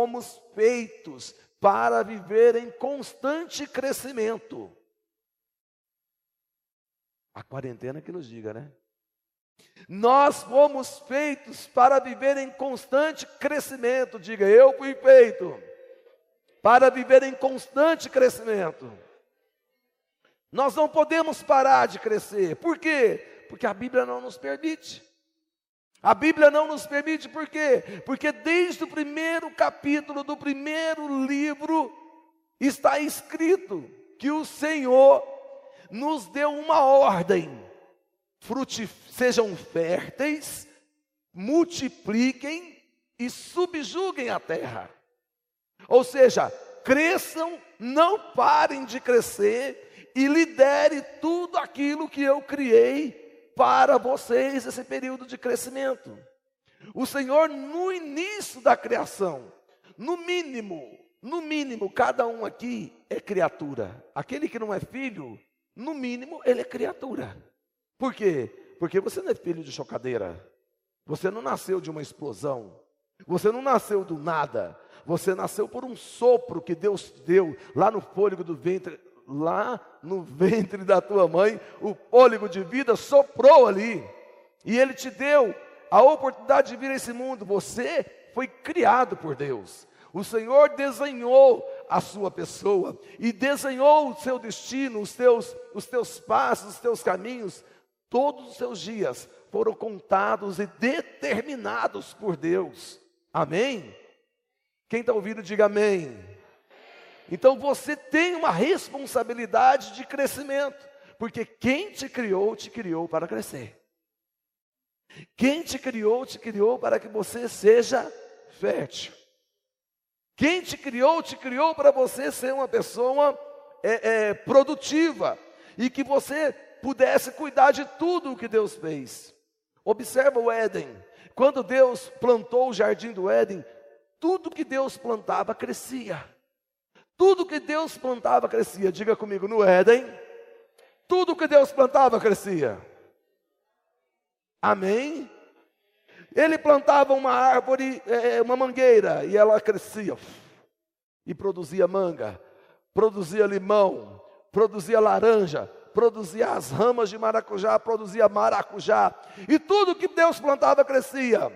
fomos feitos para viver em constante crescimento. A quarentena que nos diga, né? Nós fomos feitos para viver em constante crescimento. Diga, eu fui feito para viver em constante crescimento. Nós não podemos parar de crescer. Por quê? Porque a Bíblia não nos permite. A Bíblia não nos permite, por quê? Porque desde o primeiro capítulo do primeiro livro está escrito que o Senhor nos deu uma ordem: sejam férteis, multipliquem e subjuguem a terra. Ou seja, cresçam, não parem de crescer e lidere tudo aquilo que eu criei para vocês esse período de crescimento. O Senhor, no início da criação, no mínimo, no mínimo, cada um aqui é criatura. Aquele que não é filho, no mínimo, ele é criatura. Por quê? Porque você não é filho de chocadeira. Você não nasceu de uma explosão. Você não nasceu do nada. Você nasceu por um sopro que Deus deu lá no fôlego do ventre lá no ventre da tua mãe, o fôlego de vida soprou ali, e Ele te deu a oportunidade de vir a esse mundo. Você foi criado por Deus. O Senhor desenhou a sua pessoa e desenhou o seu destino, os teus, os teus passos, os teus caminhos. Todos os seus dias foram contados e determinados por Deus. Amém? Quem está ouvindo, diga amém. Então você tem uma responsabilidade de crescimento, porque quem te criou, te criou para crescer. Quem te criou, te criou para que você seja fértil. Quem te criou, te criou para você ser uma pessoa é, é, produtiva e que você pudesse cuidar de tudo o que Deus fez. Observa o Éden. Quando Deus plantou o jardim do Éden, tudo que Deus plantava crescia. Tudo que Deus plantava crescia. Diga comigo, no Éden, tudo que Deus plantava crescia. Amém? Ele plantava uma árvore, é, é, uma mangueira, e ela crescia. E produzia manga, produzia limão, produzia laranja, produzia as ramas de maracujá, produzia maracujá. E tudo que Deus plantava crescia.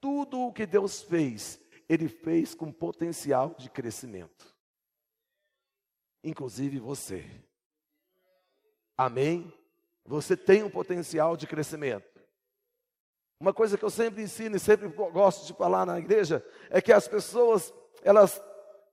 Tudo o que Deus fez, Ele fez com potencial de crescimento inclusive você. Amém? Você tem um potencial de crescimento. Uma coisa que eu sempre ensino e sempre gosto de falar na igreja é que as pessoas, elas,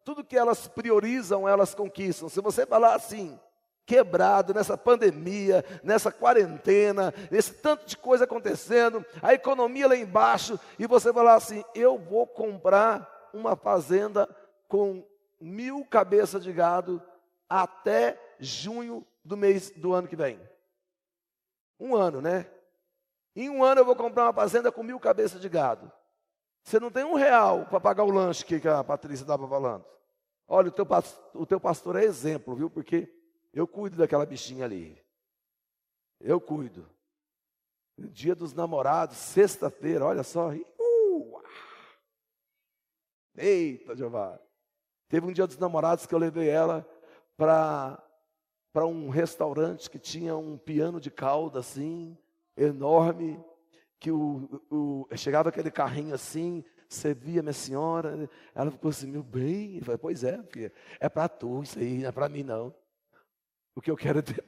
tudo que elas priorizam, elas conquistam. Se você falar assim, quebrado nessa pandemia, nessa quarentena, esse tanto de coisa acontecendo, a economia lá embaixo, e você falar assim: eu vou comprar uma fazenda com mil cabeças de gado até junho do mês do ano que vem. Um ano, né? Em um ano eu vou comprar uma fazenda com mil cabeças de gado. Você não tem um real para pagar o lanche que a Patrícia estava falando. Olha, o teu, o teu pastor é exemplo, viu? Porque eu cuido daquela bichinha ali. Eu cuido. Dia dos namorados, sexta-feira, olha só. Uh, eita, Jeová. Teve um dia dos namorados que eu levei ela para um restaurante que tinha um piano de cauda assim, enorme, que o, o, chegava aquele carrinho assim, você via minha senhora, ela ficou assim, meu bem, falei, pois é, filha, é para tu isso aí, não é para mim não. O que eu quero é ter...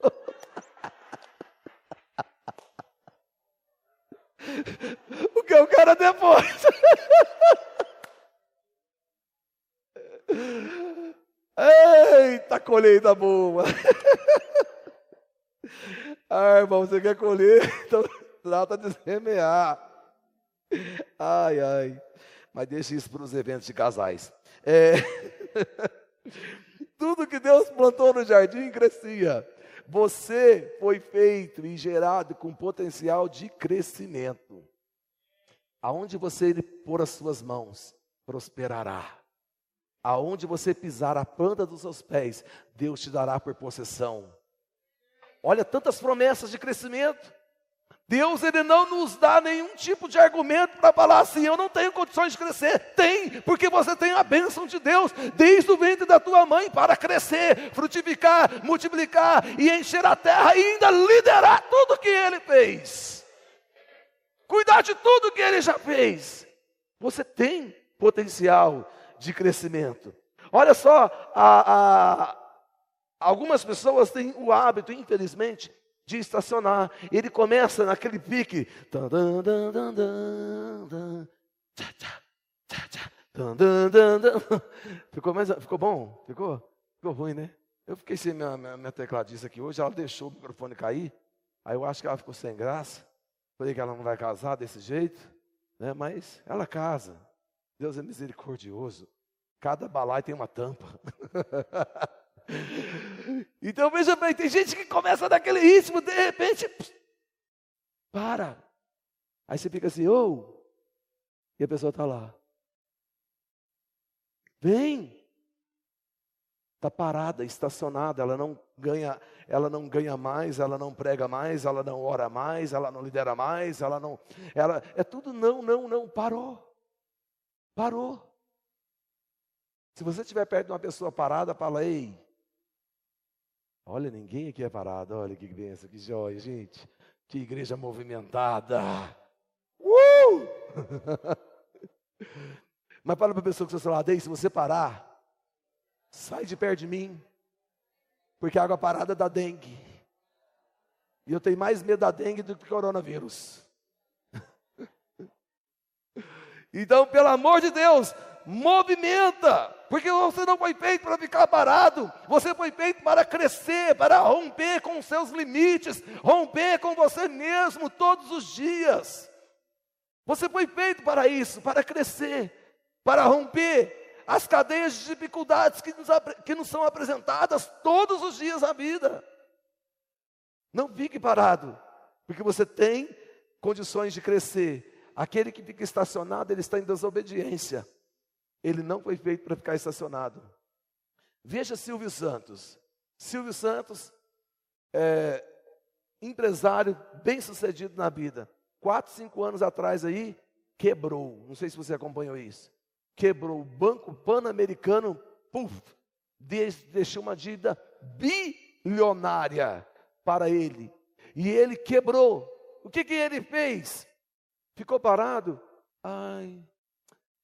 o que eu quero é depois. Eita, colheita boa! ah, irmão, você quer colher? Então trata de semear. Ai, ai. Mas deixa isso para os eventos de casais. É... Tudo que Deus plantou no jardim crescia. Você foi feito e gerado com potencial de crescimento. Aonde você pôr as suas mãos, prosperará. Aonde você pisar a planta dos seus pés, Deus te dará por possessão. Olha tantas promessas de crescimento, Deus ele não nos dá nenhum tipo de argumento para falar assim, eu não tenho condições de crescer. Tem, porque você tem a bênção de Deus desde o ventre da tua mãe para crescer, frutificar, multiplicar e encher a terra e ainda liderar tudo que ele fez. Cuidar de tudo que ele já fez. Você tem potencial de crescimento. Olha só, a, a, algumas pessoas têm o hábito, infelizmente, de estacionar. Ele começa naquele pique. Ficou, mais, ficou bom? Ficou? Ficou ruim, né? Eu fiquei sem minha, minha, minha tecladista aqui hoje, ela deixou o microfone cair. Aí eu acho que ela ficou sem graça. Falei que ela não vai casar desse jeito, né? mas ela casa. Deus é misericordioso. Cada balai tem uma tampa. Então veja bem, tem gente que começa daquele ritmo, de repente, pss, para. Aí você fica assim, ô, oh, e a pessoa está lá. Vem. Está parada, estacionada, ela não ganha, ela não ganha mais, ela não prega mais, ela não ora mais, ela não lidera mais, ela não, ela é tudo não, não, não, parou. Parou. Se você estiver perto de uma pessoa parada, fala, ei, Olha, ninguém aqui é parado. Olha que benção, que joia, gente. Que igreja movimentada. Uh! Mas fala para a pessoa que você lado, se você parar, sai de perto de mim. Porque a água parada dá dengue. E eu tenho mais medo da dengue do que coronavírus. Então, pelo amor de Deus, movimenta, porque você não foi feito para ficar parado, você foi feito para crescer, para romper com os seus limites, romper com você mesmo todos os dias. Você foi feito para isso, para crescer, para romper as cadeias de dificuldades que nos, que nos são apresentadas todos os dias da vida. Não fique parado, porque você tem condições de crescer. Aquele que fica estacionado, ele está em desobediência. Ele não foi feito para ficar estacionado. Veja Silvio Santos. Silvio Santos, é, empresário bem sucedido na vida. Quatro, cinco anos atrás aí, quebrou. Não sei se você acompanhou isso. Quebrou o Banco Pan-Americano, puf, deixou uma dívida bilionária para ele. E ele quebrou. O que, que ele fez? Ficou parado? Ai,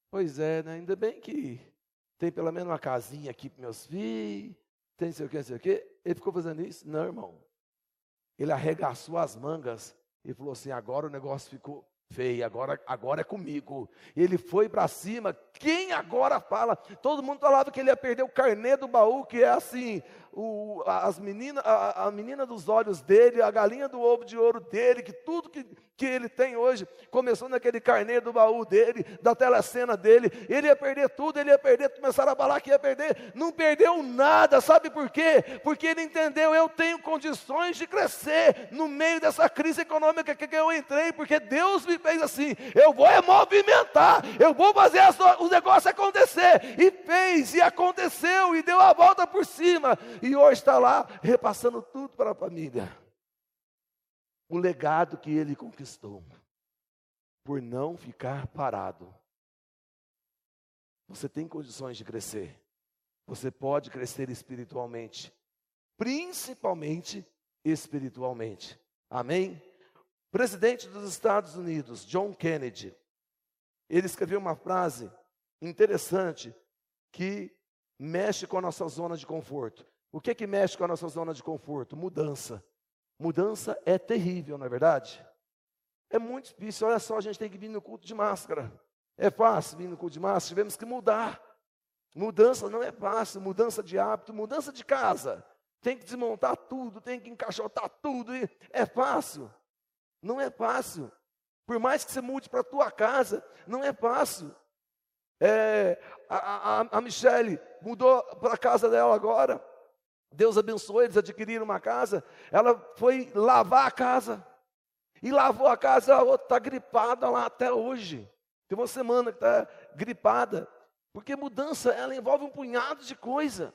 Pois é, né? ainda bem que tem pelo menos uma casinha aqui para meus filhos, tem sei o que, sei o que. Ele ficou fazendo isso? Não, irmão. Ele arregaçou as mangas e falou assim: agora o negócio ficou feio, agora, agora é comigo. Ele foi para cima. Quem agora fala? Todo mundo falava que ele ia perder o carnê do baú, que é assim: o, as menina, a, a menina dos olhos dele, a galinha do ovo de ouro dele, que tudo que, que ele tem hoje começou naquele carnê do baú dele, da telecena dele. Ele ia perder tudo, ele ia perder, começaram a falar que ia perder. Não perdeu nada, sabe por quê? Porque ele entendeu: eu tenho condições de crescer no meio dessa crise econômica que eu entrei, porque Deus me fez assim. Eu vou é movimentar, eu vou fazer o negócio acontecer. E fez, e aconteceu, e deu a volta por cima e hoje está lá repassando tudo para a família. O legado que ele conquistou, por não ficar parado. Você tem condições de crescer. Você pode crescer espiritualmente, principalmente espiritualmente. Amém? Presidente dos Estados Unidos, John Kennedy, ele escreveu uma frase interessante que mexe com a nossa zona de conforto. O que é que mexe com a nossa zona de conforto? Mudança. Mudança é terrível, não é verdade? É muito difícil. Olha só, a gente tem que vir no culto de máscara. É fácil vir no culto de máscara? Tivemos que mudar. Mudança não é fácil, mudança de hábito, mudança de casa. Tem que desmontar tudo, tem que encaixotar tudo. É fácil? Não é fácil. Por mais que você mude para a tua casa, não é fácil. É, a, a, a Michelle mudou para a casa dela agora. Deus abençoou eles, adquiriram uma casa. Ela foi lavar a casa. E lavou a casa, a outra está gripada lá até hoje. Tem uma semana que está gripada. Porque mudança, ela envolve um punhado de coisa.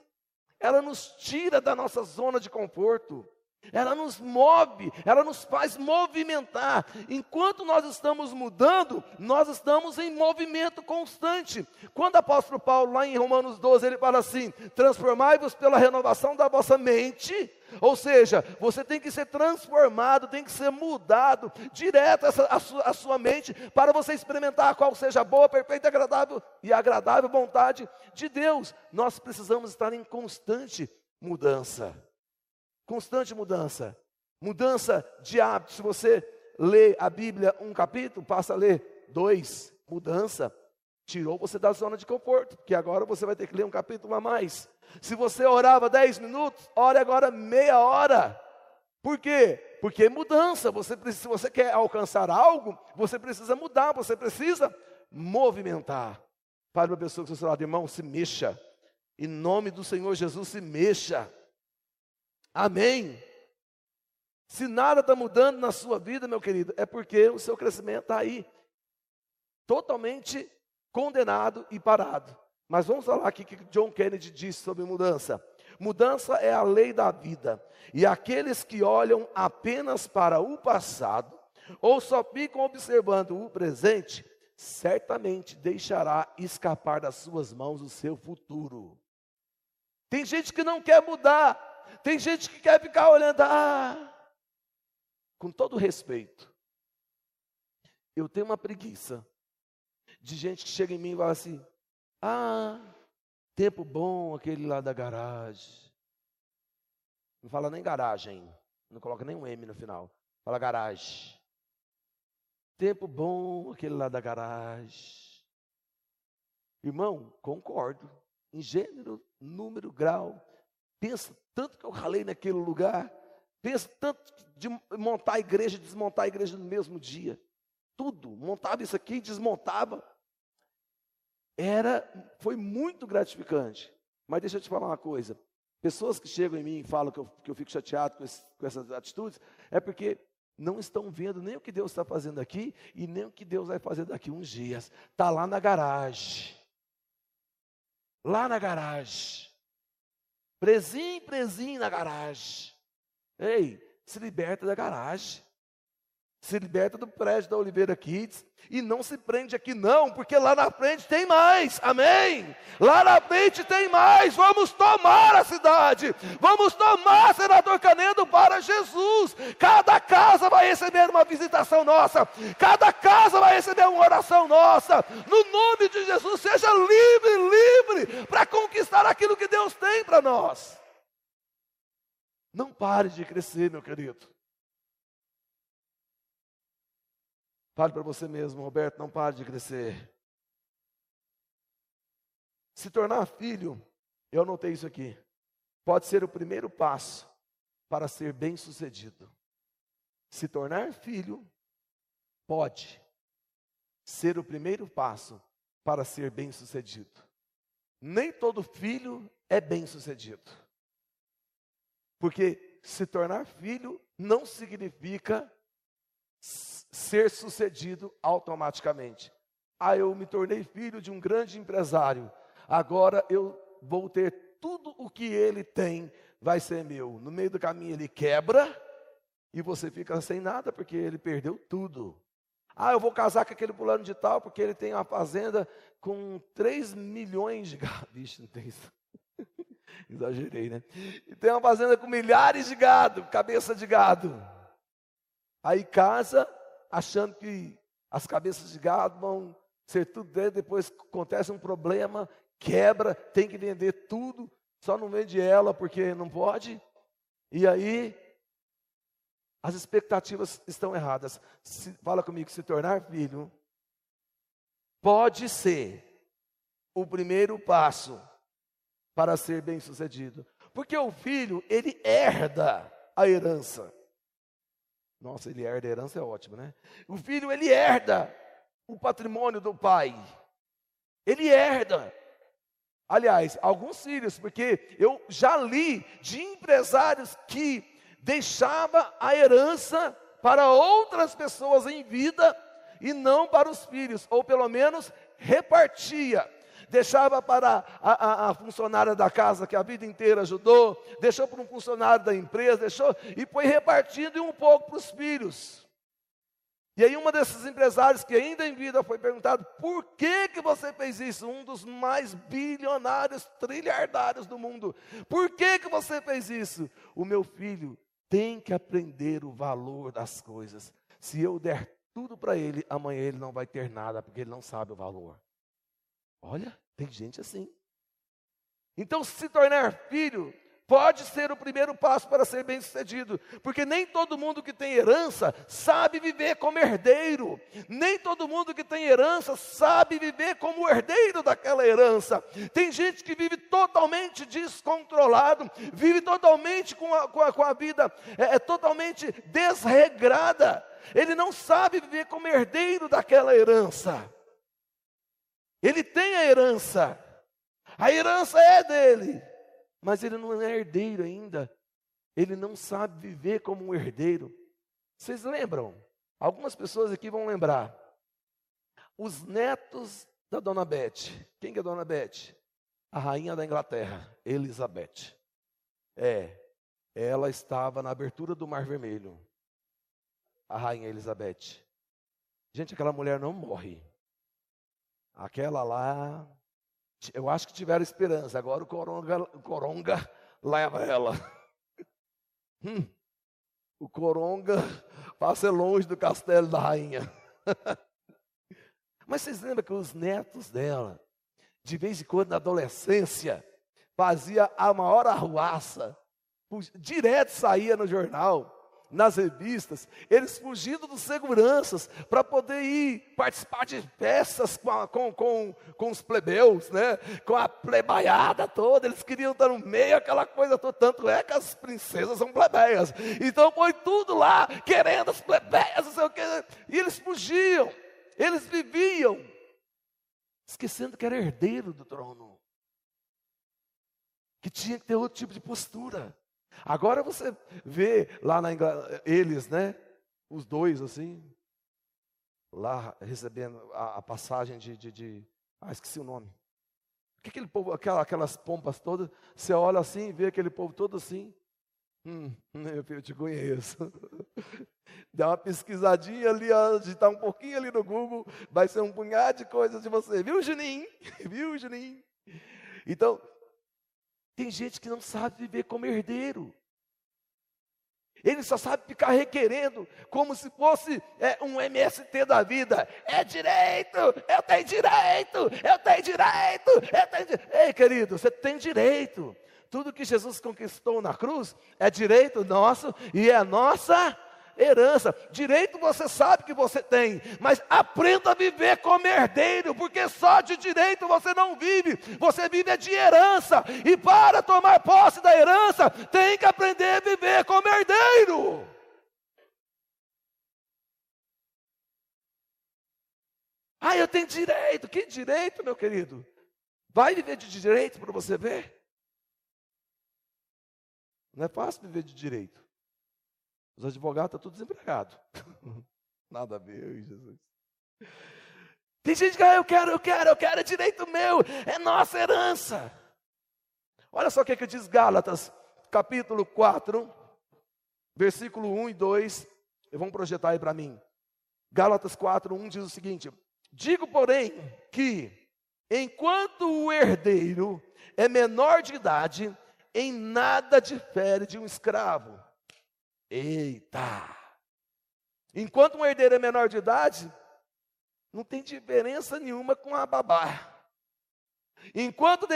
Ela nos tira da nossa zona de conforto. Ela nos move, ela nos faz movimentar. Enquanto nós estamos mudando, nós estamos em movimento constante. Quando o apóstolo Paulo, lá em Romanos 12, ele fala assim: transformai-vos pela renovação da vossa mente. Ou seja, você tem que ser transformado, tem que ser mudado direto essa, a, sua, a sua mente para você experimentar qual seja a boa, perfeita, agradável e agradável vontade de Deus. Nós precisamos estar em constante mudança. Constante mudança. Mudança de hábito. Se você lê a Bíblia um capítulo, passa a ler dois. Mudança. Tirou você da zona de conforto, porque agora você vai ter que ler um capítulo a mais. Se você orava dez minutos, ore agora meia hora. Por quê? Porque é mudança. Você se você quer alcançar algo, você precisa mudar, você precisa movimentar. Fale para a pessoa que está seu lado, irmão, se mexa. Em nome do Senhor Jesus, se mexa. Amém. Se nada está mudando na sua vida, meu querido, é porque o seu crescimento está aí, totalmente condenado e parado. Mas vamos falar aqui o que John Kennedy disse sobre mudança. Mudança é a lei da vida, e aqueles que olham apenas para o passado, ou só ficam observando o presente, certamente deixará escapar das suas mãos o seu futuro. Tem gente que não quer mudar, tem gente que quer ficar olhando, ah, com todo respeito. Eu tenho uma preguiça de gente que chega em mim e fala assim: ah, tempo bom aquele lá da garagem. Não fala nem garagem, não coloca nem um M no final. Fala garagem. Tempo bom aquele lá da garagem. Irmão, concordo. Em gênero, número, grau. Pensa tanto que eu ralei naquele lugar. Pensa tanto de montar a igreja e desmontar a igreja no mesmo dia. Tudo. Montava isso aqui e desmontava. Era, foi muito gratificante. Mas deixa eu te falar uma coisa. Pessoas que chegam em mim e falam que eu, que eu fico chateado com, esse, com essas atitudes, é porque não estão vendo nem o que Deus está fazendo aqui e nem o que Deus vai fazer daqui uns dias. Está lá na garagem. Lá na garagem. Presinho, presinho na garagem. Ei, se liberta da garagem. Se liberta do prédio da Oliveira Kids. E não se prende aqui, não, porque lá na frente tem mais. Amém? Lá na frente tem mais. Vamos tomar a cidade. Vamos tomar, senador Canedo, para Jesus. Cada casa vai receber uma visitação nossa. Cada casa vai receber uma oração nossa. No nome de Jesus, seja livre, livre, para conquistar aquilo que Deus tem para nós. Não pare de crescer, meu querido. Fale para você mesmo, Roberto, não pare de crescer. Se tornar filho, eu anotei isso aqui, pode ser o primeiro passo para ser bem-sucedido. Se tornar filho pode ser o primeiro passo para ser bem-sucedido. Nem todo filho é bem-sucedido. Porque se tornar filho não significa ser sucedido automaticamente. Ah, eu me tornei filho de um grande empresário, agora eu vou ter tudo o que ele tem, vai ser meu. No meio do caminho ele quebra e você fica sem nada porque ele perdeu tudo. Ah, eu vou casar com aquele fulano de tal porque ele tem uma fazenda com 3 milhões de gado. Vixe, não tem isso. Exagerei, né? E tem uma fazenda com milhares de gado, cabeça de gado. Aí casa, achando que as cabeças de gado vão ser tudo dele, depois acontece um problema, quebra, tem que vender tudo, só não vende ela porque não pode. E aí as expectativas estão erradas. Se, fala comigo, se tornar filho pode ser o primeiro passo para ser bem-sucedido. Porque o filho, ele herda a herança. Nossa, ele herda a herança é ótimo, né? O filho, ele herda o patrimônio do pai. Ele herda. Aliás, alguns filhos, porque eu já li de empresários que deixava a herança para outras pessoas em vida e não para os filhos, ou pelo menos repartia. Deixava para a, a, a, funcionária da casa que a vida inteira ajudou, deixou para um funcionário da empresa, deixou e foi repartindo um pouco para os filhos. E aí uma desses empresários que ainda em vida foi perguntado, por que que você fez isso? Um dos mais bilionários, trilhardários do mundo. Por que que você fez isso? O meu filho tem que aprender o valor das coisas. Se eu der tudo para ele, amanhã ele não vai ter nada, porque ele não sabe o valor. Olha, tem gente assim. Então, se tornar filho pode ser o primeiro passo para ser bem-sucedido, porque nem todo mundo que tem herança sabe viver como herdeiro, nem todo mundo que tem herança sabe viver como herdeiro daquela herança. Tem gente que vive totalmente descontrolado, vive totalmente com a, com a, com a vida é, é totalmente desregrada, ele não sabe viver como herdeiro daquela herança. Ele tem a herança, a herança é dele, mas ele não é herdeiro ainda. Ele não sabe viver como um herdeiro. Vocês lembram? Algumas pessoas aqui vão lembrar. Os netos da Dona Beth. Quem que é a Dona Beth? A rainha da Inglaterra, Elizabeth. É, ela estava na abertura do Mar Vermelho. A rainha Elizabeth. Gente, aquela mulher não morre. Aquela lá eu acho que tiveram esperança. Agora o coronga, o coronga leva ela. Hum, o coronga passa longe do castelo da rainha. Mas vocês lembram que os netos dela, de vez em quando na adolescência, fazia a maior arruaça, direto saía no jornal nas revistas, eles fugindo dos seguranças para poder ir participar de festas com, a, com, com, com os plebeus, né? com a plebaiada toda, eles queriam estar no meio, aquela coisa toda, tanto é que as princesas são plebeias, então foi tudo lá, querendo as plebeias, não sei o que, e eles fugiam, eles viviam, esquecendo que era herdeiro do trono, que tinha que ter outro tipo de postura, Agora você vê lá na Inglaterra, eles, né? Os dois assim, lá recebendo a, a passagem de, de, de, Ah, esqueci o nome. Que aquele povo, aquela, aquelas pompas todas, você olha assim e vê aquele povo todo assim. Hum, eu te conheço. Dá uma pesquisadinha ali, digitar um pouquinho ali no Google, vai ser um punhado de coisas de você. Viu, Juninho? Viu, Juninho? Então, tem gente que não sabe viver como herdeiro. Ele só sabe ficar requerendo, como se fosse é, um MST da vida. É direito, eu tenho direito, eu tenho direito, eu tenho direito. Ei, querido, você tem direito. Tudo que Jesus conquistou na cruz é direito nosso e é nossa herança. Direito você sabe que você tem, mas aprenda a viver como herdeiro, porque só de direito você não vive, você vive de herança. E para tomar posse da herança, tem que aprender a viver como herdeiro. Ah, eu tenho direito. Que direito, meu querido? Vai viver de direito para você ver. Não é fácil viver de direito. Os advogados estão todos desempregados. Nada a ver, Jesus. Tem gente que, ah, eu quero, eu quero, eu quero, é direito meu, é nossa herança. Olha só o que, é que diz Gálatas, capítulo 4, versículo 1 e 2. Vamos projetar aí para mim. Gálatas 4, 1 diz o seguinte: Digo, porém, que enquanto o herdeiro é menor de idade, em nada difere de um escravo Eita! Enquanto um herdeiro é menor de idade, não tem diferença nenhuma com a babá. Enquanto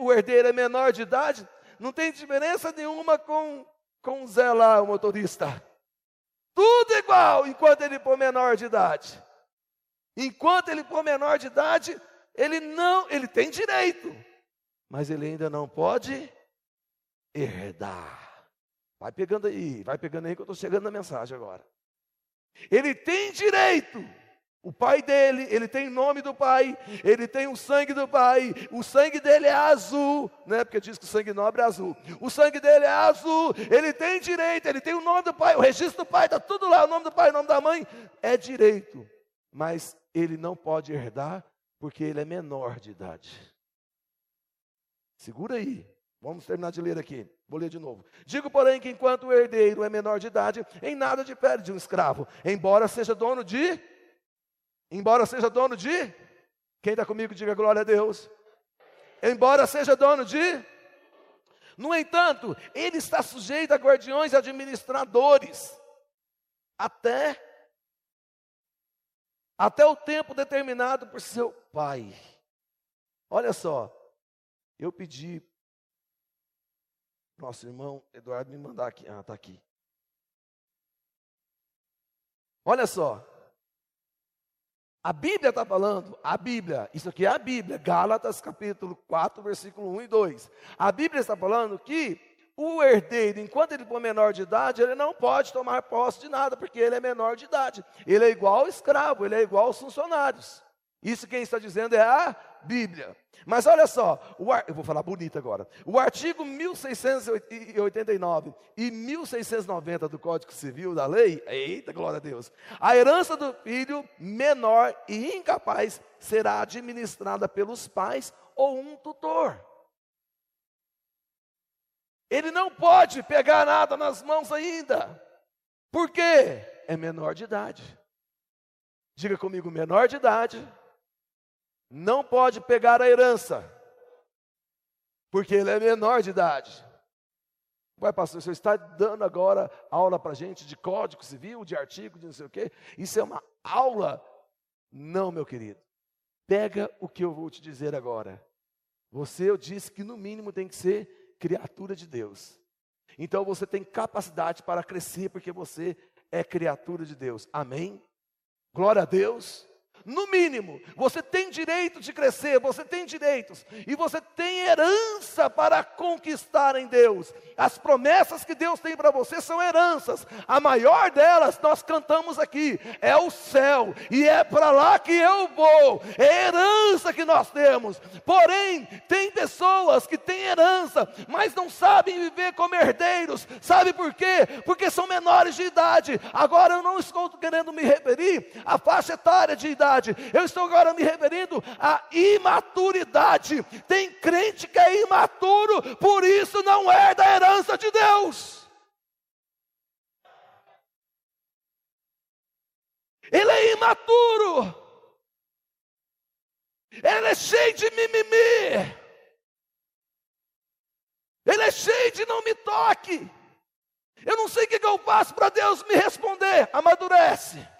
o herdeiro é menor de idade, não tem diferença nenhuma com, com o Zé lá, o motorista. Tudo igual enquanto ele for menor de idade. Enquanto ele for menor de idade, ele não, ele tem direito, mas ele ainda não pode herdar. Vai pegando aí, vai pegando aí que eu estou chegando na mensagem agora. Ele tem direito. O pai dele, ele tem o nome do pai, ele tem o sangue do pai, o sangue dele é azul, né? Porque diz que o sangue nobre é azul. O sangue dele é azul, ele tem direito, ele tem o nome do pai, o registro do pai, está tudo lá, o nome do pai, o nome da mãe, é direito. Mas ele não pode herdar, Porque ele é menor de idade. Segura aí. Vamos terminar de ler aqui. Vou ler de novo. Digo, porém, que enquanto o herdeiro é menor de idade, em nada difere de um escravo, embora seja dono de. Embora seja dono de. Quem está comigo, diga glória a Deus. Embora seja dono de. No entanto, ele está sujeito a guardiões e administradores, até. Até o tempo determinado por seu pai. Olha só, eu pedi nosso irmão Eduardo me mandar aqui. Ah, está aqui. Olha só. A Bíblia está falando, a Bíblia, isso aqui é a Bíblia, Gálatas capítulo 4, versículo 1 e 2. A Bíblia está falando que o herdeiro, enquanto ele for menor de idade, ele não pode tomar posse de nada, porque ele é menor de idade. Ele é igual ao escravo, ele é igual aos funcionários. Isso quem está dizendo é a Bíblia. Mas olha só, ar, eu vou falar bonito agora. O artigo 1689 e 1690 do Código Civil da lei, eita glória a Deus, a herança do filho menor e incapaz será administrada pelos pais ou um tutor. Ele não pode pegar nada nas mãos ainda. Por quê? É menor de idade. Diga comigo, menor de idade não pode pegar a herança, porque ele é menor de idade. Vai, pastor, você está dando agora aula para gente de código civil, de artigo, de não sei o quê. Isso é uma aula? Não, meu querido. Pega o que eu vou te dizer agora. Você, eu disse que no mínimo tem que ser criatura de Deus. Então você tem capacidade para crescer, porque você é criatura de Deus. Amém? Glória a Deus. No mínimo, você tem direito de crescer, você tem direitos, e você tem herança para conquistar em Deus. As promessas que Deus tem para você são heranças. A maior delas, nós cantamos aqui, é o céu, e é para lá que eu vou. É herança que nós temos. Porém, tem pessoas que têm herança, mas não sabem viver como herdeiros. Sabe por quê? Porque são menores de idade. Agora eu não estou querendo me referir à faixa etária de idade eu estou agora me referindo à imaturidade. Tem crente que é imaturo, por isso não é da herança de Deus. Ele é imaturo. Ele é cheio de mimimi. Ele é cheio de não me toque. Eu não sei o que eu faço para Deus me responder. Amadurece.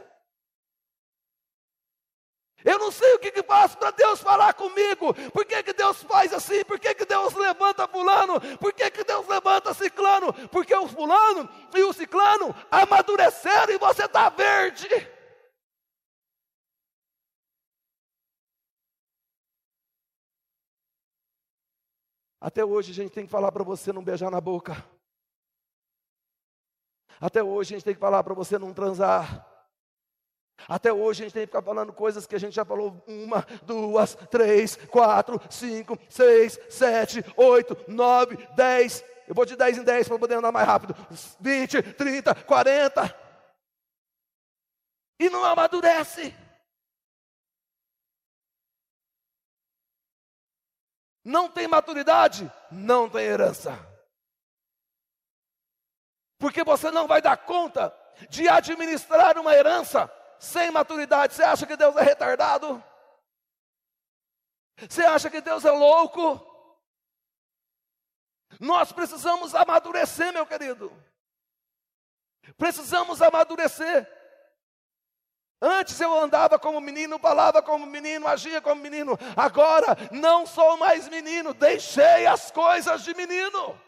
Eu não sei o que, que faço para Deus falar comigo. Por que, que Deus faz assim? Por que, que Deus levanta fulano? Por que, que Deus levanta ciclano? Porque o fulano e o ciclano amadureceram e você está verde. Até hoje a gente tem que falar para você não beijar na boca. Até hoje a gente tem que falar para você não transar. Até hoje a gente tem que ficar falando coisas que a gente já falou uma, duas, três, quatro, cinco, seis, sete, oito, nove, dez. Eu vou de dez em dez para poder andar mais rápido. Vinte, trinta, quarenta. E não amadurece. Não tem maturidade, não tem herança. Porque você não vai dar conta de administrar uma herança sem maturidade, você acha que Deus é retardado? Você acha que Deus é louco? Nós precisamos amadurecer, meu querido. Precisamos amadurecer. Antes eu andava como menino, falava como menino, agia como menino. Agora não sou mais menino, deixei as coisas de menino.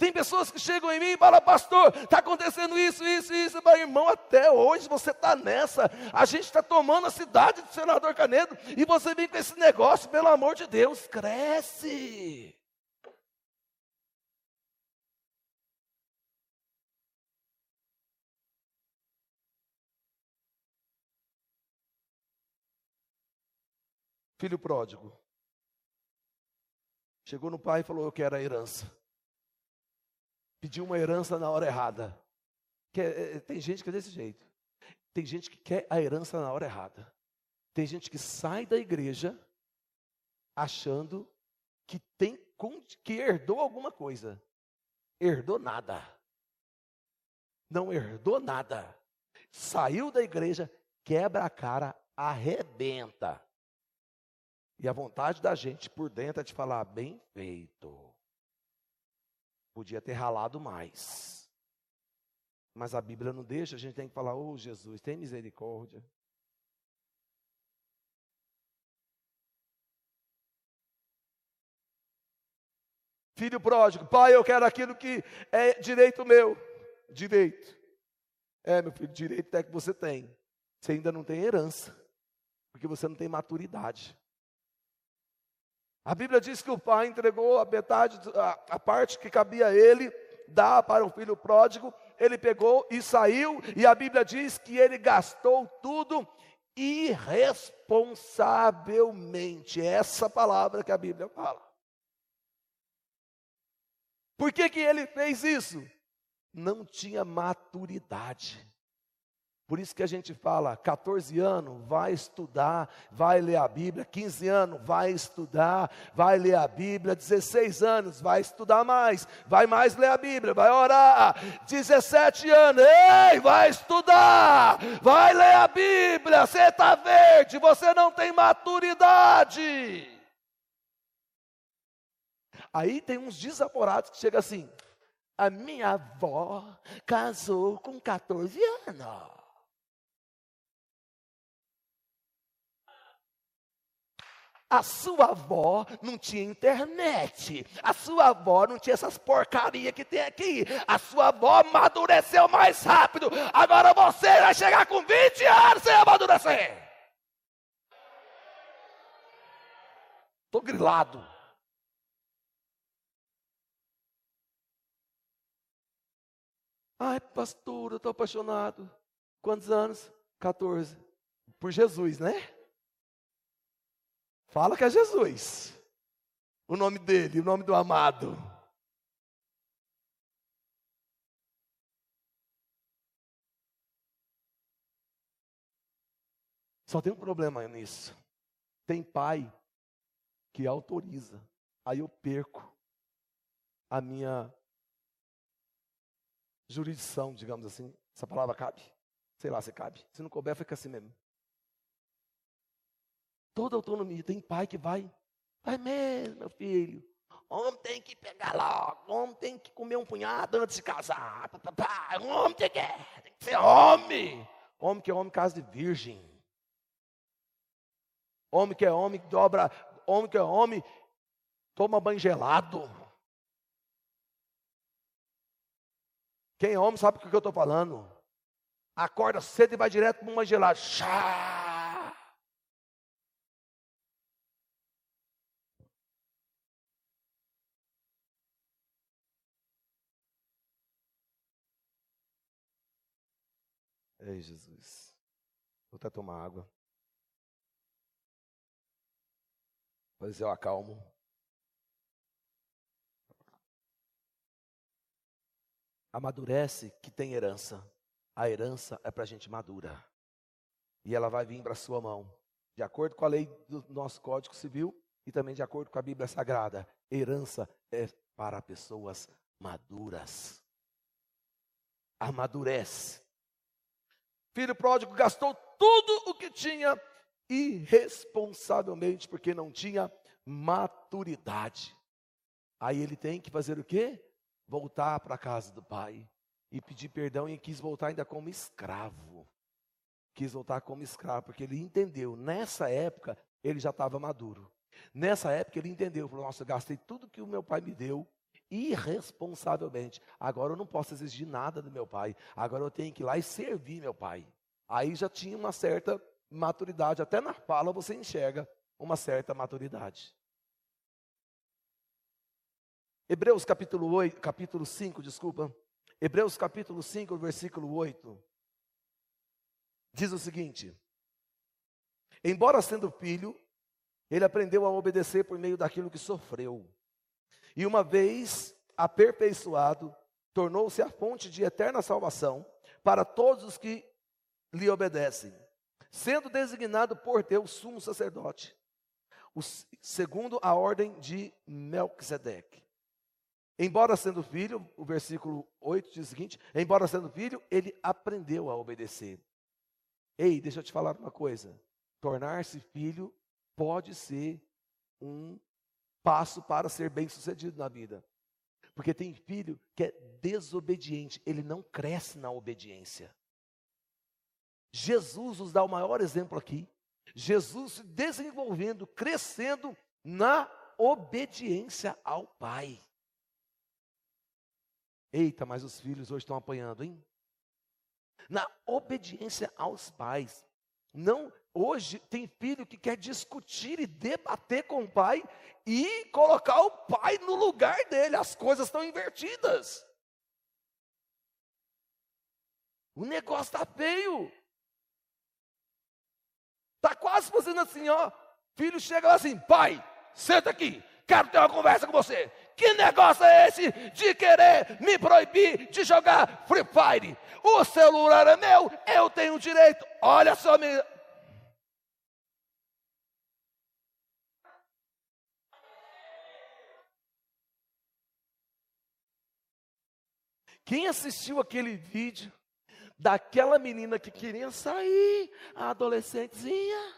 Tem pessoas que chegam em mim e falam, pastor, está acontecendo isso, isso, isso. Meu irmão, até hoje você está nessa. A gente está tomando a cidade do senador Canedo e você vem com esse negócio, pelo amor de Deus, cresce. Filho pródigo. Chegou no pai e falou: Eu quero a herança pediu uma herança na hora errada. Que é, é, tem gente que é desse jeito. Tem gente que quer a herança na hora errada. Tem gente que sai da igreja achando que tem que herdou alguma coisa. Herdou nada. Não herdou nada. Saiu da igreja, quebra a cara, arrebenta. E a vontade da gente por dentro é de falar: bem feito. Podia ter ralado mais. Mas a Bíblia não deixa, a gente tem que falar: oh Jesus, tem misericórdia. Filho pródigo, pai, eu quero aquilo que é direito meu. Direito. É, meu filho, direito é que você tem. Você ainda não tem herança, porque você não tem maturidade. A Bíblia diz que o pai entregou a metade, a, a parte que cabia a ele, dá para o filho pródigo. Ele pegou e saiu, e a Bíblia diz que ele gastou tudo irresponsavelmente. É essa palavra que a Bíblia fala. Por que, que ele fez isso? Não tinha maturidade. Por isso que a gente fala, 14 anos, vai estudar, vai ler a Bíblia, 15 anos, vai estudar, vai ler a Bíblia, 16 anos, vai estudar mais, vai mais ler a Bíblia, vai orar, 17 anos, ei, vai estudar, vai ler a Bíblia, você está verde, você não tem maturidade. Aí tem uns desaporados que chegam assim: a minha avó casou com 14 anos. A sua avó não tinha internet. A sua avó não tinha essas porcarias que tem aqui. A sua avó amadureceu mais rápido. Agora você vai chegar com 20 anos sem amadurecer. Estou grilado. Ai, pastor, eu estou apaixonado. Quantos anos? 14. Por Jesus, né? Fala que é Jesus. O nome dele, o nome do amado. Só tem um problema nisso. Tem pai que autoriza. Aí eu perco a minha jurisdição, digamos assim. Essa palavra cabe? Sei lá se cabe. Se não couber, fica assim mesmo. Toda autonomia. Tem pai que vai. Vai mesmo, meu filho. Homem tem que pegar logo. Homem tem que comer um punhado antes de casar. Homem tem que, tem que ser homem. Homem que é homem, casa de virgem. Homem que é homem, dobra. Homem que é homem, toma banho gelado. Quem é homem sabe o que eu estou falando. Acorda cedo e vai direto para uma gelada. Chá! Ei, Jesus. Vou até tomar água. Pois eu acalmo. amadurece que tem herança. A herança é para gente madura. E ela vai vir para a sua mão. De acordo com a lei do nosso Código Civil e também de acordo com a Bíblia Sagrada. Herança é para pessoas maduras. Amadurece. Filho pródigo gastou tudo o que tinha irresponsavelmente porque não tinha maturidade. Aí ele tem que fazer o quê? voltar para a casa do pai e pedir perdão e quis voltar ainda como escravo. Quis voltar como escravo, porque ele entendeu, nessa época, ele já estava maduro. Nessa época ele entendeu, falou, nossa, eu gastei tudo que o meu pai me deu irresponsavelmente. Agora eu não posso exigir nada do meu pai. Agora eu tenho que ir lá e servir meu pai. Aí já tinha uma certa maturidade, até na fala você enxerga uma certa maturidade. Hebreus capítulo 8, capítulo 5, desculpa. Hebreus capítulo 5, versículo 8. Diz o seguinte: Embora sendo filho, ele aprendeu a obedecer por meio daquilo que sofreu. E uma vez aperfeiçoado, tornou-se a fonte de eterna salvação para todos os que lhe obedecem, sendo designado por Deus sumo sacerdote, segundo a ordem de Melquisedeque. Embora sendo filho, o versículo 8 diz o seguinte: embora sendo filho, ele aprendeu a obedecer. Ei, deixa eu te falar uma coisa: tornar-se filho pode ser um passo para ser bem sucedido na vida. Porque tem filho que é desobediente, ele não cresce na obediência. Jesus nos dá o maior exemplo aqui. Jesus se desenvolvendo, crescendo na obediência ao Pai. Eita, mas os filhos hoje estão apanhando, hein? Na obediência aos pais. Não, hoje tem filho que quer discutir e debater com o pai e colocar o pai no lugar dele. As coisas estão invertidas. O negócio está feio. Está quase fazendo assim, ó. Filho chega lá assim, pai, senta aqui, quero ter uma conversa com você. Que negócio é esse de querer me proibir de jogar Free Fire? O celular é meu, eu tenho direito. Olha só, minha. Quem assistiu aquele vídeo daquela menina que queria sair, a adolescentezinha,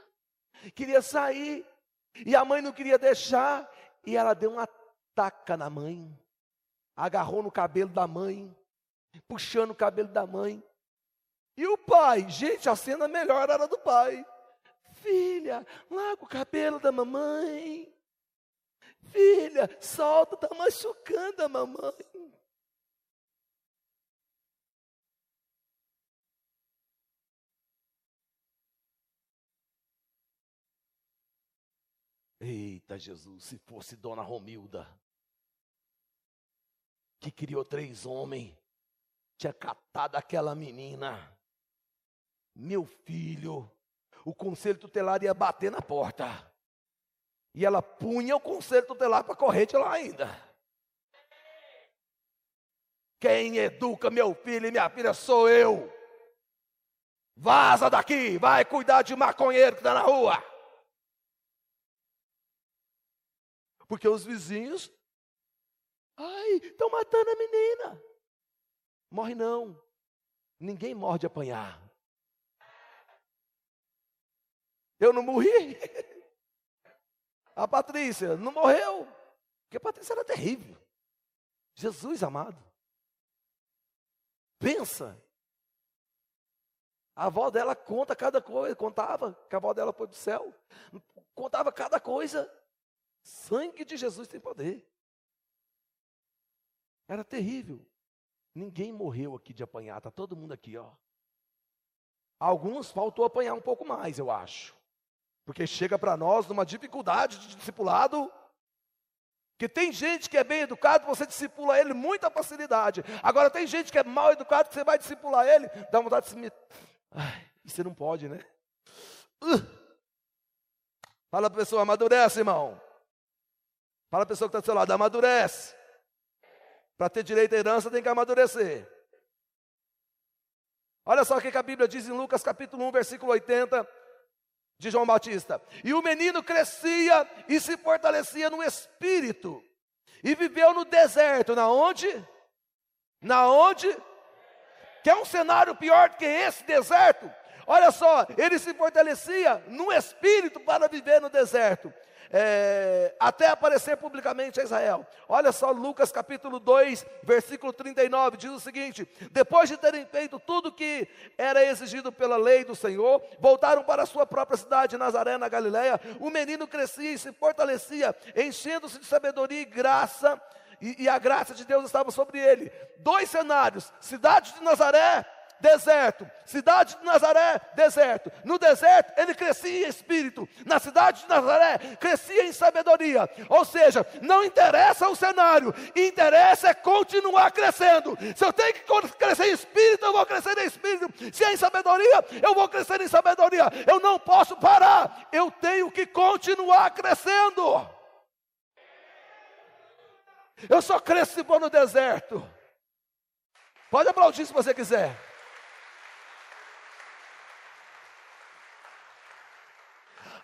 queria sair, e a mãe não queria deixar, e ela deu uma taca na mãe, agarrou no cabelo da mãe, puxando o cabelo da mãe. E o pai, gente, a cena melhor era do pai. Filha, larga o cabelo da mamãe. Filha, solta, está machucando a mamãe. Eita Jesus, se fosse Dona Romilda, que criou três homens, tinha catado aquela menina, meu filho, o conselho tutelar ia bater na porta, e ela punha o conselho tutelar para corrente lá ainda. Quem educa meu filho e minha filha sou eu. Vaza daqui, vai cuidar de maconheiro que está na rua. Porque os vizinhos, ai, estão matando a menina. Morre não. Ninguém morre de apanhar. Eu não morri. A Patrícia não morreu. Porque a Patrícia era terrível. Jesus amado. Pensa. A avó dela conta cada coisa, contava que a avó dela foi do céu. Contava cada coisa. Sangue de Jesus tem poder. Era terrível. Ninguém morreu aqui de apanhar, está todo mundo aqui, ó. Alguns faltou apanhar um pouco mais, eu acho. Porque chega para nós numa dificuldade de discipulado. Que tem gente que é bem educado, você discipula ele muita facilidade. Agora tem gente que é mal educado, que você vai discipular ele, dá vontade de se. Ai, você não pode, né? Uh. Fala para a pessoa, amadurece, irmão. Fala a pessoa que está do seu lado, amadurece. Para ter direito à herança tem que amadurecer. Olha só o que a Bíblia diz em Lucas capítulo 1, versículo 80 de João Batista. E o menino crescia e se fortalecia no espírito. E viveu no deserto, na onde? Na onde? Que é um cenário pior do que esse deserto. Olha só, ele se fortalecia no espírito para viver no deserto é, até aparecer publicamente a Israel. Olha só Lucas capítulo 2, versículo 39, diz o seguinte: Depois de terem feito tudo que era exigido pela lei do Senhor, voltaram para a sua própria cidade, Nazaré, na Galiléia. O menino crescia e se fortalecia, enchendo-se de sabedoria e graça, e, e a graça de Deus estava sobre ele. Dois cenários: cidade de Nazaré deserto. Cidade de Nazaré, deserto. No deserto, ele crescia em espírito. Na cidade de Nazaré, crescia em sabedoria. Ou seja, não interessa o cenário, interessa é continuar crescendo. Se eu tenho que crescer em espírito, eu vou crescer em espírito. Se é em sabedoria, eu vou crescer em sabedoria. Eu não posso parar, eu tenho que continuar crescendo. Eu só cresço se for no deserto. Pode aplaudir se você quiser.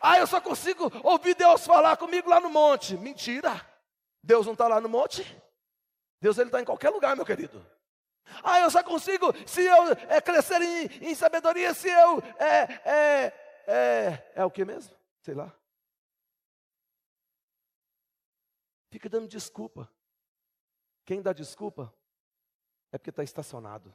Ah, eu só consigo ouvir Deus falar comigo lá no monte. Mentira. Deus não está lá no monte. Deus ele está em qualquer lugar, meu querido. Ah, eu só consigo se eu é, crescer em, em, sabedoria, se eu é, é, é, é o que mesmo? Sei lá. Fica dando desculpa. Quem dá desculpa é porque está estacionado.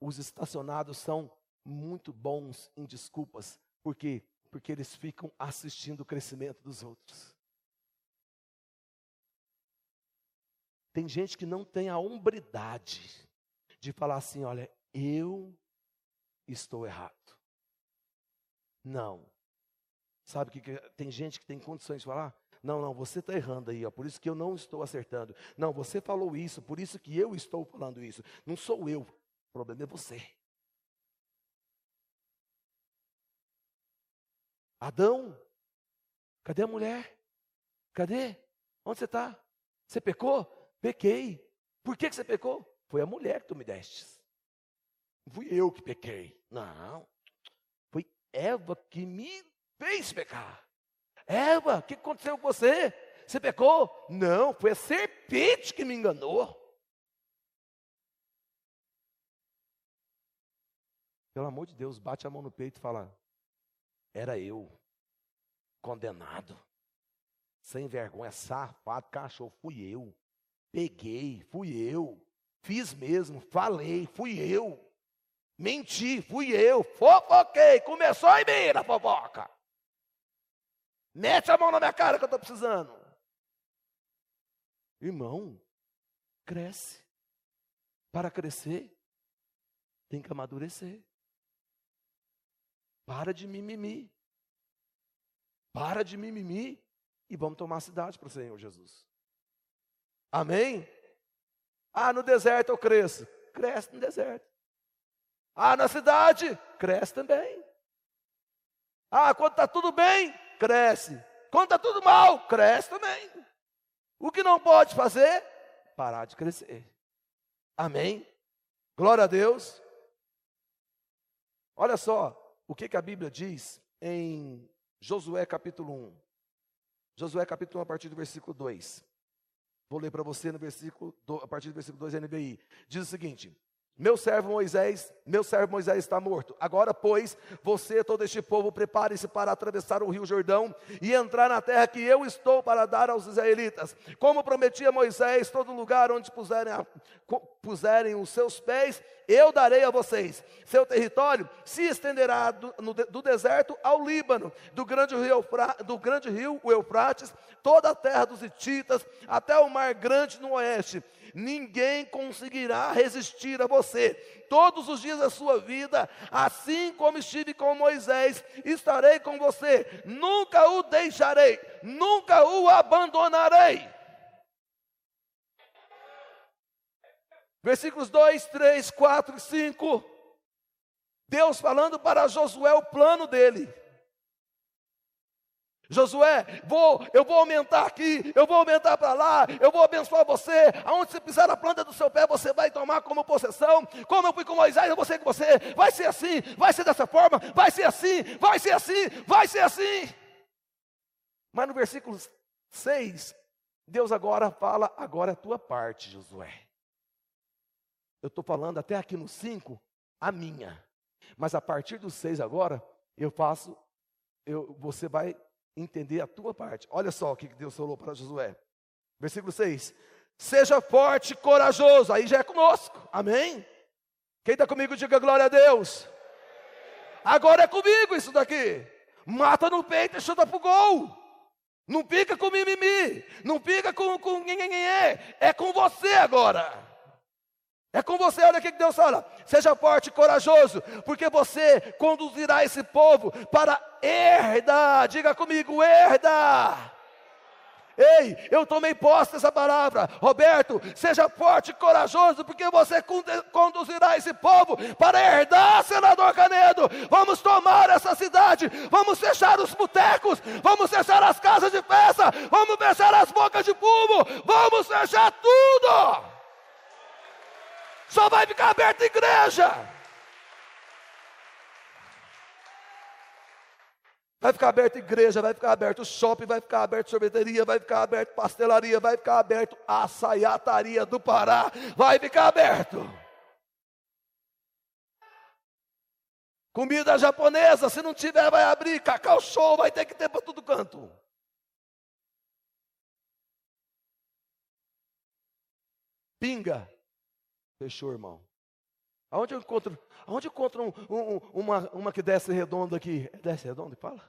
Os estacionados são muito bons em desculpas. Por quê? Porque eles ficam assistindo o crescimento dos outros. Tem gente que não tem a hombridade de falar assim: olha, eu estou errado. Não. Sabe que, tem gente que tem condições de falar? Não, não, você está errando aí, ó, por isso que eu não estou acertando. Não, você falou isso, por isso que eu estou falando isso. Não sou eu, o problema é você. Adão, cadê a mulher? Cadê? Onde você está? Você pecou? Pequei. Por que, que você pecou? Foi a mulher que tu me destes. Não fui eu que pequei. Não. Foi Eva que me fez pecar. Eva, o que aconteceu com você? Você pecou? Não, foi a serpente que me enganou. Pelo amor de Deus, bate a mão no peito e fala: era eu, condenado, sem vergonha, safado, cachorro, fui eu. Peguei, fui eu. Fiz mesmo, falei, fui eu. Menti, fui eu. Fofoquei, começou em mim na fofoca. Mete a mão na minha cara que eu estou precisando. Irmão, cresce. Para crescer, tem que amadurecer. Para de mimimi. Para de mimimi. E vamos tomar a cidade para o Senhor Jesus. Amém? Ah, no deserto eu cresço. Cresce no deserto. Ah, na cidade, cresce também. Ah, quando está tudo bem, cresce. Quando está tudo mal, cresce também. O que não pode fazer? Parar de crescer. Amém? Glória a Deus. Olha só, o que, que a Bíblia diz em Josué capítulo 1. Josué capítulo 1, a partir do versículo 2. Vou ler para você no versículo, a partir do versículo 2 NBI. Diz o seguinte: meu servo Moisés, meu servo Moisés está morto. Agora, pois, você, todo este povo, prepare-se para atravessar o rio Jordão e entrar na terra que eu estou para dar aos israelitas. Como prometia Moisés, todo lugar onde puserem, a, puserem os seus pés, eu darei a vocês. Seu território se estenderá do, no, do deserto ao Líbano, do grande, rio, do grande rio, o Eufrates, toda a terra dos Hititas, até o mar grande no oeste ninguém conseguirá resistir a você. Todos os dias da sua vida, assim como estive com Moisés, estarei com você, nunca o deixarei, nunca o abandonarei. Versículos 2, 3, 4 e 5. Deus falando para Josué o plano dele. Josué, vou, eu vou aumentar aqui, eu vou aumentar para lá, eu vou abençoar você. Aonde você pisar a planta do seu pé, você vai tomar como possessão. Como eu fui com Moisés, eu vou ser com você. Vai ser assim, vai ser dessa forma, vai ser assim, vai ser assim, vai ser assim. Mas no versículo 6, Deus agora fala: agora é a tua parte, Josué. Eu estou falando até aqui no 5, a minha. Mas a partir do 6 agora, eu faço, eu, você vai entender a tua parte. Olha só o que Deus falou para Josué. Versículo 6. Seja forte e corajoso. Aí já é conosco. Amém? Quem está comigo, diga glória a Deus. Agora é comigo isso daqui. Mata no peito e chuta pro gol. Não fica com mimimi. Não fica com, com É com você agora. É com você, olha o que Deus fala. Seja forte e corajoso, porque você conduzirá esse povo para herda. Diga comigo, herda. Ei, eu tomei posse dessa palavra. Roberto, seja forte e corajoso, porque você conduzirá esse povo para herdar, senador Canedo. Vamos tomar essa cidade, vamos fechar os botecos, vamos fechar as casas de festa, vamos fechar as bocas de fumo, vamos fechar tudo. Só vai ficar aberta a igreja. Vai ficar aberto igreja, vai ficar aberto shopping, vai ficar aberto sorveteria, vai ficar aberto pastelaria, vai ficar aberto açaiataria do Pará, vai ficar aberto. Comida japonesa, se não tiver, vai abrir. Cacau show, vai ter que ter para todo canto. Pinga. Fechou, irmão. Aonde eu encontro, aonde eu encontro um, um, uma, uma que desce redonda aqui? É desce redonda fala?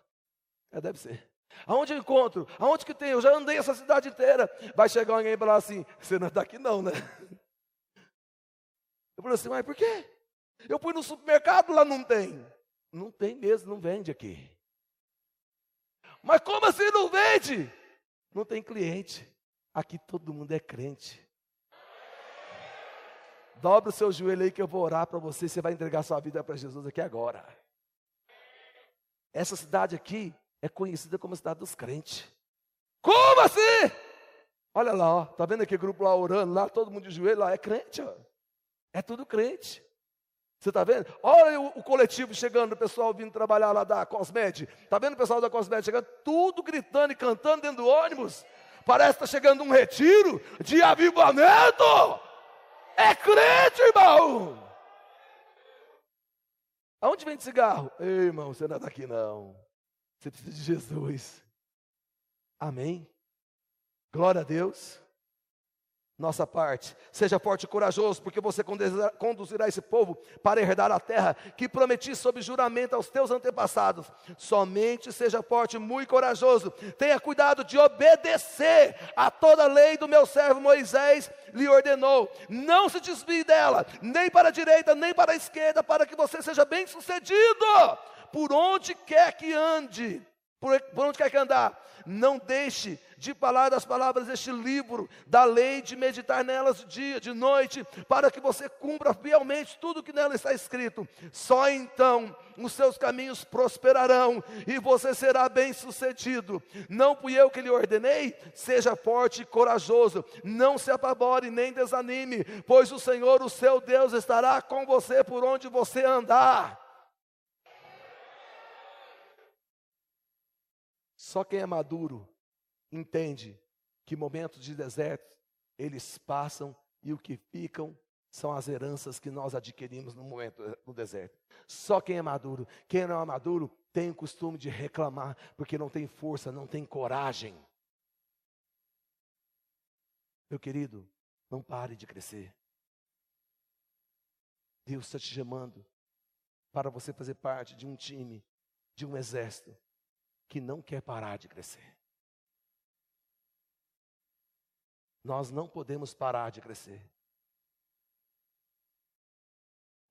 É, deve ser. Aonde eu encontro? Aonde que tem? Eu já andei essa cidade inteira. Vai chegar alguém e falar assim: você não é daqui não, né? Eu falei assim, mas por quê? Eu fui no supermercado, lá não tem. Não tem mesmo, não vende aqui. Mas como assim não vende? Não tem cliente. Aqui todo mundo é crente. Dobra o seu joelho aí que eu vou orar para você. Você vai entregar sua vida para Jesus aqui agora. Essa cidade aqui é conhecida como a cidade dos crentes. Como assim? Olha lá, ó, tá vendo aquele grupo lá orando, lá todo mundo de joelho, lá é crente, ó. É tudo crente. Você está vendo? Olha o, o, coletivo chegando, o pessoal vindo trabalhar lá da Cosmed. Está vendo o pessoal da Cosmed chegando? Tudo gritando e cantando dentro do ônibus. Parece que está chegando um retiro de avivamento. É crente, irmão. Aonde vende cigarro? Ei, irmão, você não é daqui não. Você precisa de Jesus. Amém. Glória a Deus nossa parte. Seja forte e corajoso, porque você conduzirá esse povo para herdar a terra que prometi sob juramento aos teus antepassados. Somente seja forte muito corajoso. Tenha cuidado de obedecer a toda a lei do meu servo Moisés lhe ordenou. Não se desvie dela, nem para a direita, nem para a esquerda, para que você seja bem-sucedido por onde quer que ande. Por, por onde quer que andar, não deixe de falar das palavras deste livro, da lei, de meditar nelas de dia, de noite, para que você cumpra fielmente tudo que nela está escrito. Só então os seus caminhos prosperarão e você será bem-sucedido. Não fui eu que lhe ordenei? Seja forte e corajoso, não se apavore nem desanime, pois o Senhor, o seu Deus, estará com você por onde você andar. Só quem é maduro entende que momentos de deserto eles passam e o que ficam são as heranças que nós adquirimos no momento no deserto. Só quem é maduro, quem não é maduro tem o costume de reclamar porque não tem força, não tem coragem. Meu querido, não pare de crescer. Deus está te chamando para você fazer parte de um time, de um exército que não quer parar de crescer. Nós não podemos parar de crescer.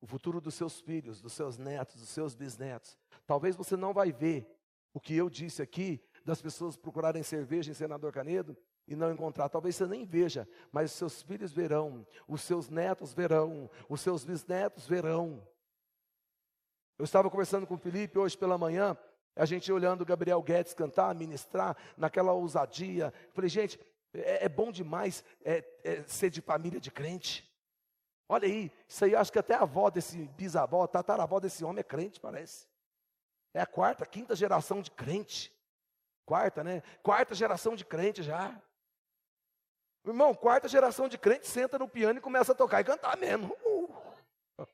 O futuro dos seus filhos, dos seus netos, dos seus bisnetos. Talvez você não vai ver o que eu disse aqui, das pessoas procurarem cerveja em Senador Canedo e não encontrar. Talvez você nem veja, mas os seus filhos verão, os seus netos verão, os seus bisnetos verão. Eu estava conversando com o Felipe hoje pela manhã, a gente olhando o Gabriel Guedes cantar, ministrar, naquela ousadia. Falei, gente, é, é bom demais é, é, ser de família de crente. Olha aí, isso aí acho que até a avó desse bisavó, a tataravó desse homem é crente, parece. É a quarta, quinta geração de crente. Quarta, né? Quarta geração de crente já. Irmão, quarta geração de crente senta no piano e começa a tocar e cantar mesmo. Uh.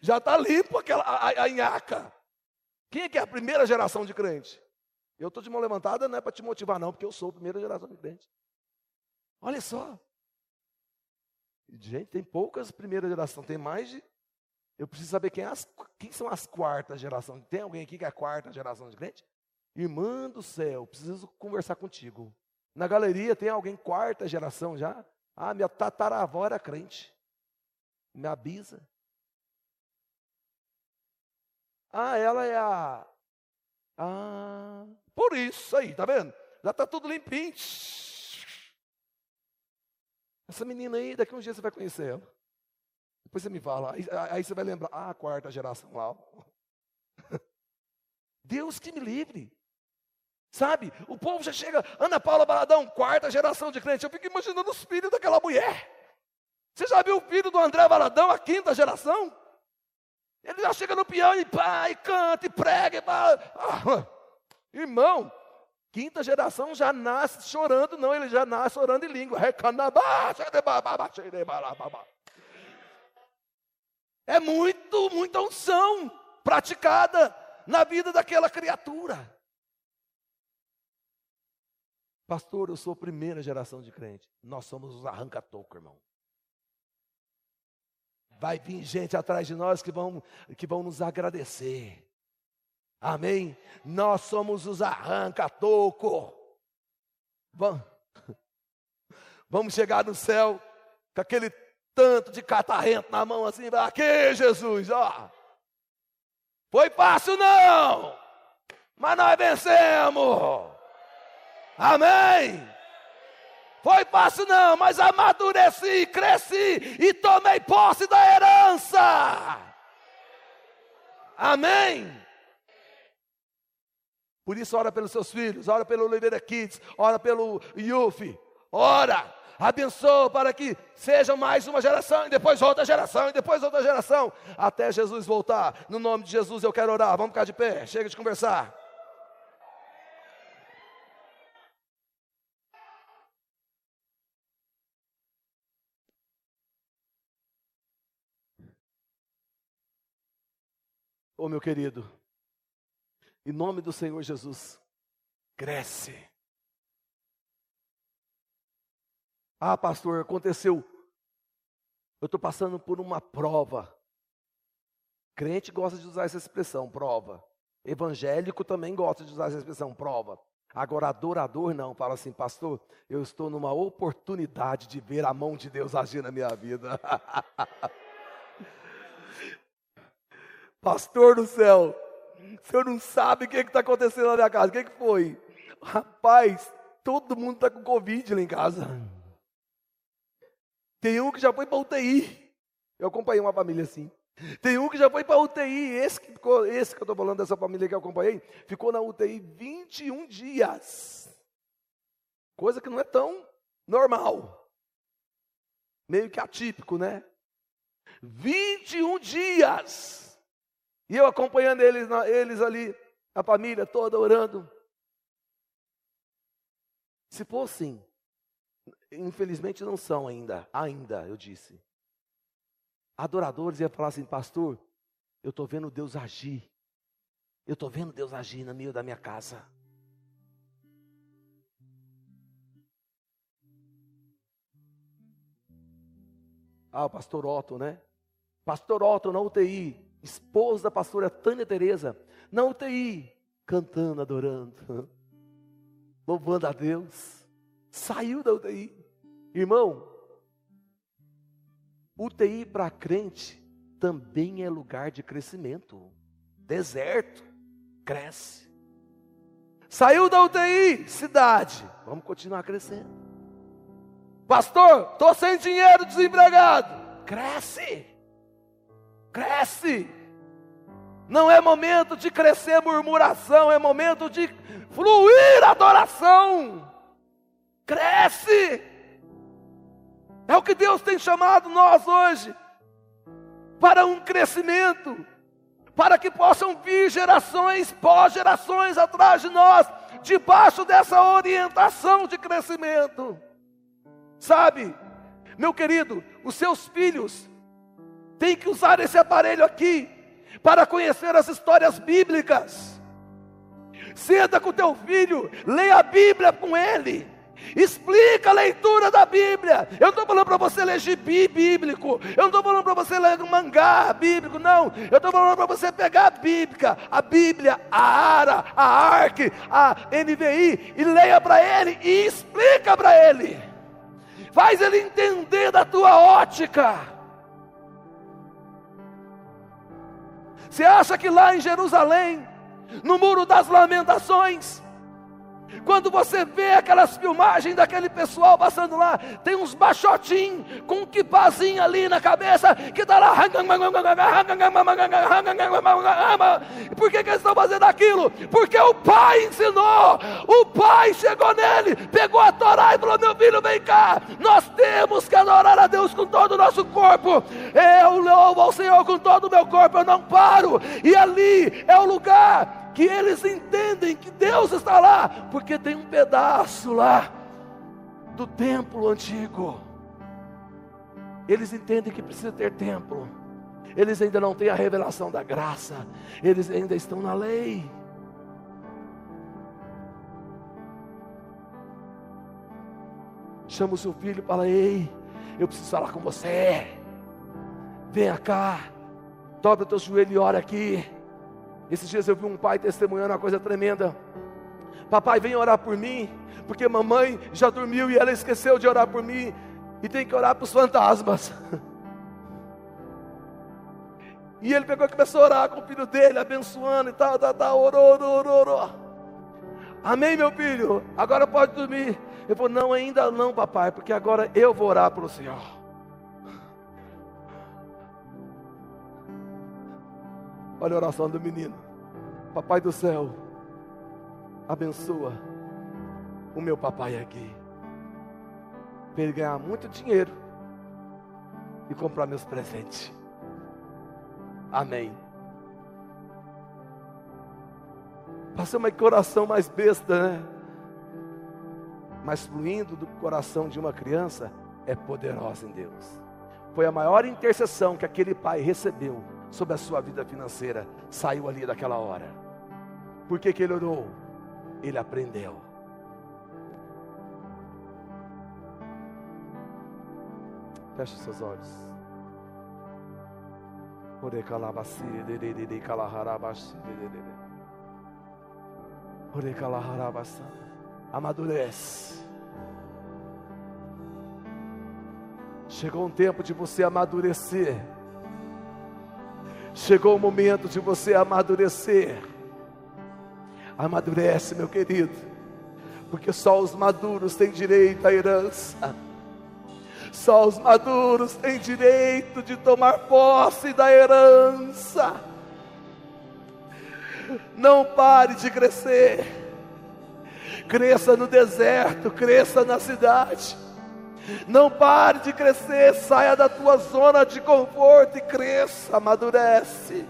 Já está limpo aquela, a, a nhaca. Quem é que é a primeira geração de crente? Eu estou de mão levantada, não é para te motivar, não, porque eu sou a primeira geração de crente. Olha só. Gente, tem poucas primeira geração, tem mais de. Eu preciso saber quem, é as, quem são as quartas gerações. Tem alguém aqui que é a quarta geração de crente? Irmã do céu, preciso conversar contigo. Na galeria tem alguém quarta geração já? Ah, minha tataravó era crente. Minha bisa. Ah, ela é a. Ah, por isso aí, tá vendo? Já está tudo limpinho. Essa menina aí, daqui a uns dias você vai conhecer ela. Depois você me fala, aí, aí você vai lembrar, ah, a quarta geração lá. Deus que me livre. Sabe, o povo já chega, Ana Paula Baladão, quarta geração de crente. Eu fico imaginando os filhos daquela mulher. Você já viu o filho do André Baladão, a quinta geração? Ele já chega no piano e pá, e canta, e prega, e pá. Ah, Irmão, quinta geração já nasce chorando, não, ele já nasce orando em língua. É muito, muita unção praticada na vida daquela criatura. Pastor, eu sou a primeira geração de crente. Nós somos os arranca-toco, irmão. Vai vir gente atrás de nós que vão, que vão nos agradecer. Amém? Nós somos os arranca-toco. Vamos, chegar no céu com aquele tanto de catarrento na mão assim, aqui Jesus, ó. Foi fácil não, mas nós vencemos. Amém. Foi fácil não, mas amadureci, cresci e tomei posse da herança. Amém. Por isso, ora pelos seus filhos, ora pelo Oliveira Kids, ora pelo Yufi, ora, abençoa para que seja mais uma geração, e depois outra geração, e depois outra geração, até Jesus voltar. No nome de Jesus eu quero orar. Vamos ficar de pé, chega de conversar. Oh, meu querido, em nome do Senhor Jesus, cresce. Ah, pastor, aconteceu. Eu estou passando por uma prova. Crente gosta de usar essa expressão, prova. Evangélico também gosta de usar essa expressão, prova. Agora, adorador não, fala assim, pastor, eu estou numa oportunidade de ver a mão de Deus agir na minha vida. Pastor do céu, o senhor não sabe o que está acontecendo na minha casa. O que, que foi? Rapaz, todo mundo está com Covid lá em casa. Tem um que já foi para UTI. Eu acompanhei uma família assim. Tem um que já foi para UTI. Esse que, ficou, esse que eu estou falando dessa família que eu acompanhei, ficou na UTI 21 dias. Coisa que não é tão normal. Meio que atípico, né? 21 dias. E eu acompanhando eles, eles ali, a família toda orando. Se fossem, infelizmente não são ainda, ainda, eu disse. Adoradores iam falar assim, pastor, eu estou vendo Deus agir. Eu estou vendo Deus agir no meio da minha casa. Ah, o pastor Otto, né? Pastor Otto na UTI, esposa da pastora Tânia Teresa, na UTI, cantando, adorando, louvando a Deus. Saiu da UTI. Irmão, UTI para crente também é lugar de crescimento. Deserto, cresce. Saiu da UTI, cidade, vamos continuar crescendo. Pastor, estou sem dinheiro, desempregado. Cresce, cresce. Não é momento de crescer murmuração, é momento de fluir adoração. Cresce. É o que Deus tem chamado nós hoje para um crescimento, para que possam vir gerações pós-gerações atrás de nós, debaixo dessa orientação de crescimento. Sabe, meu querido, os seus filhos têm que usar esse aparelho aqui para conhecer as histórias bíblicas. Senta com teu filho, leia a Bíblia com ele. Explica a leitura da Bíblia. Eu não estou falando para você ler gibi bíblico. Eu não estou falando para você ler mangá bíblico, não. Eu estou falando para você pegar a Bíblia, a Bíblia, a Ara, a Ark, a NVI e leia para ele e explica para ele. Faz ele entender da tua ótica. Você acha que lá em Jerusalém, no Muro das Lamentações, quando você vê aquelas filmagens daquele pessoal passando lá, tem uns baixotinhos com um quipazinho ali na cabeça que está lá. Por que, que eles estão fazendo aquilo? Porque o pai ensinou, o pai chegou nele, pegou a Torá e falou: Meu filho, vem cá, nós temos que adorar a Deus com todo o nosso corpo. Eu louvo ao Senhor com todo o meu corpo, eu não paro, e ali é o lugar que eles entendem que Deus está lá, porque tem um pedaço lá do templo antigo. Eles entendem que precisa ter templo. Eles ainda não têm a revelação da graça. Eles ainda estão na lei. Chama o seu filho e fala: Ei, eu preciso falar com você. Venha cá. Dobra o teu joelho e ora aqui. Esses dias eu vi um pai testemunhando uma coisa tremenda. Papai, vem orar por mim, porque mamãe já dormiu e ela esqueceu de orar por mim e tem que orar para os fantasmas. E ele pegou e começou a orar com o filho dele, abençoando e tal, tal, tal, orou, orou, orou, orou. Amém, meu filho? Agora pode dormir. Ele falou: Não, ainda não, papai, porque agora eu vou orar para o Senhor. Olha a oração do menino. Papai do céu, abençoa o meu papai aqui. Para ele ganhar muito dinheiro e comprar meus presentes. Amém. Passou uma coração mais besta, né? Mas fluindo do coração de uma criança é poderosa em Deus. Foi a maior intercessão que aquele pai recebeu sobre a sua vida financeira. Saiu ali daquela hora. Por que, que ele orou? Ele aprendeu. Feche seus olhos. Amadurece. Chegou um tempo de você amadurecer. Chegou o momento de você amadurecer. Amadurece, meu querido, porque só os maduros têm direito à herança. Só os maduros têm direito de tomar posse da herança. Não pare de crescer. Cresça no deserto, cresça na cidade. Não pare de crescer, saia da tua zona de conforto e cresça, amadurece.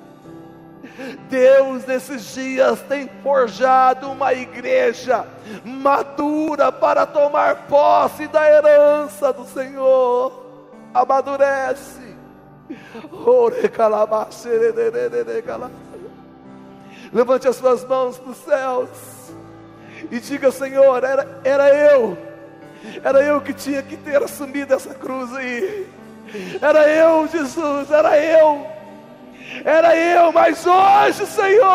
Deus nesses dias tem forjado uma igreja madura para tomar posse da herança do Senhor. Amadurece. Levante as suas mãos para os céus e diga: Senhor, era, era eu, era eu que tinha que ter assumido essa cruz aí. Era eu, Jesus, era eu era eu, mas hoje, Senhor,